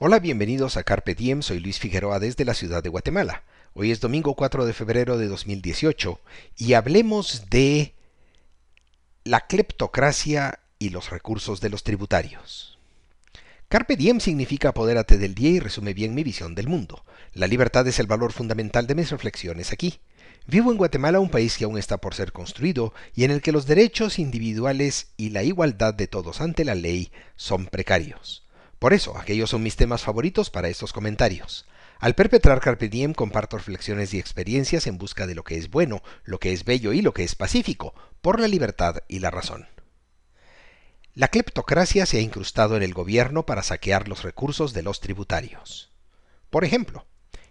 Hola, bienvenidos a Carpe Diem, soy Luis Figueroa desde la ciudad de Guatemala. Hoy es domingo 4 de febrero de 2018 y hablemos de la cleptocracia y los recursos de los tributarios. Carpe diem significa apodérate del día y resume bien mi visión del mundo. La libertad es el valor fundamental de mis reflexiones aquí. Vivo en Guatemala, un país que aún está por ser construido y en el que los derechos individuales y la igualdad de todos ante la ley son precarios. Por eso, aquellos son mis temas favoritos para estos comentarios. Al perpetrar Carpe Diem comparto reflexiones y experiencias en busca de lo que es bueno, lo que es bello y lo que es pacífico, por la libertad y la razón. La cleptocracia se ha incrustado en el gobierno para saquear los recursos de los tributarios. Por ejemplo,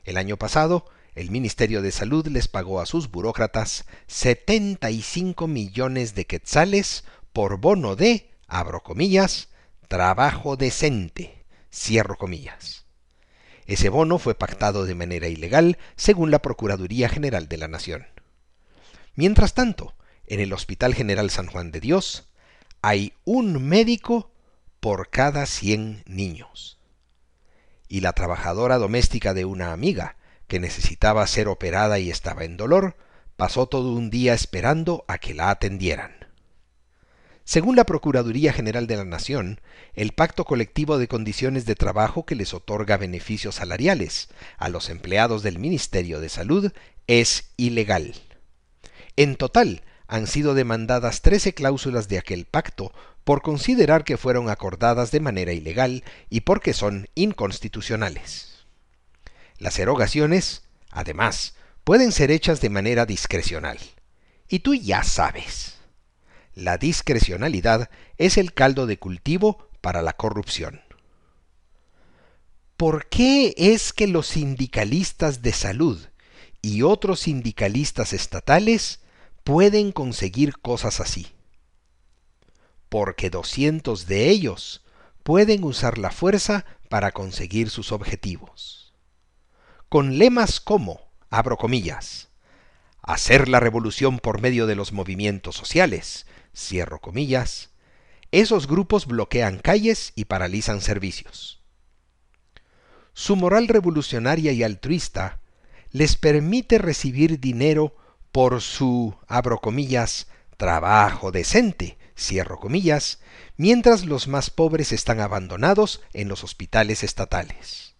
el año pasado, el Ministerio de Salud les pagó a sus burócratas 75 millones de quetzales por bono de, abro comillas, trabajo decente, cierro comillas. Ese bono fue pactado de manera ilegal según la Procuraduría General de la Nación. Mientras tanto, en el Hospital General San Juan de Dios hay un médico por cada 100 niños. Y la trabajadora doméstica de una amiga, que necesitaba ser operada y estaba en dolor, pasó todo un día esperando a que la atendieran. Según la Procuraduría General de la Nación, el pacto colectivo de condiciones de trabajo que les otorga beneficios salariales a los empleados del Ministerio de Salud es ilegal. En total, han sido demandadas 13 cláusulas de aquel pacto por considerar que fueron acordadas de manera ilegal y porque son inconstitucionales. Las erogaciones, además, pueden ser hechas de manera discrecional. Y tú ya sabes. La discrecionalidad es el caldo de cultivo para la corrupción. ¿Por qué es que los sindicalistas de salud y otros sindicalistas estatales pueden conseguir cosas así? Porque 200 de ellos pueden usar la fuerza para conseguir sus objetivos. Con lemas como, abro comillas, hacer la revolución por medio de los movimientos sociales, cierro comillas, esos grupos bloquean calles y paralizan servicios. Su moral revolucionaria y altruista les permite recibir dinero por su, abro comillas, trabajo decente, cierro comillas, mientras los más pobres están abandonados en los hospitales estatales.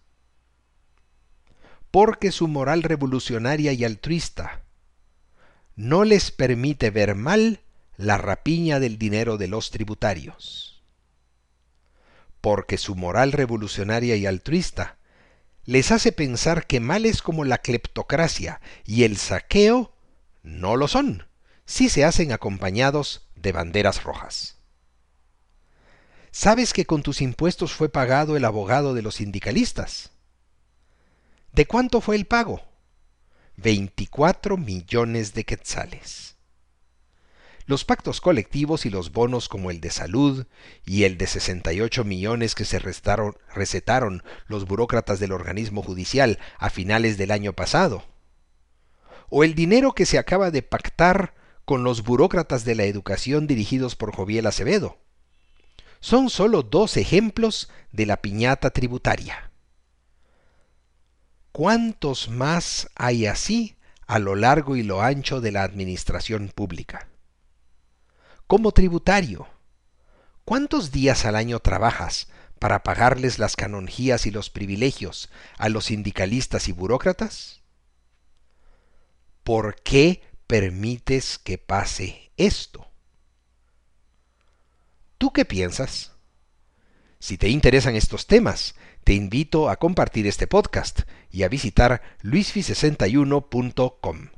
Porque su moral revolucionaria y altruista no les permite ver mal la rapiña del dinero de los tributarios. Porque su moral revolucionaria y altruista les hace pensar que males como la cleptocracia y el saqueo no lo son, si se hacen acompañados de banderas rojas. ¿Sabes que con tus impuestos fue pagado el abogado de los sindicalistas? ¿De cuánto fue el pago? 24 millones de quetzales. Los pactos colectivos y los bonos como el de salud y el de 68 millones que se restaron, recetaron los burócratas del organismo judicial a finales del año pasado. O el dinero que se acaba de pactar con los burócratas de la educación dirigidos por Joviel Acevedo. Son solo dos ejemplos de la piñata tributaria. ¿Cuántos más hay así a lo largo y lo ancho de la administración pública? Como tributario. ¿Cuántos días al año trabajas para pagarles las canonjías y los privilegios a los sindicalistas y burócratas? ¿Por qué permites que pase esto? ¿Tú qué piensas? Si te interesan estos temas, te invito a compartir este podcast y a visitar luisfi61.com.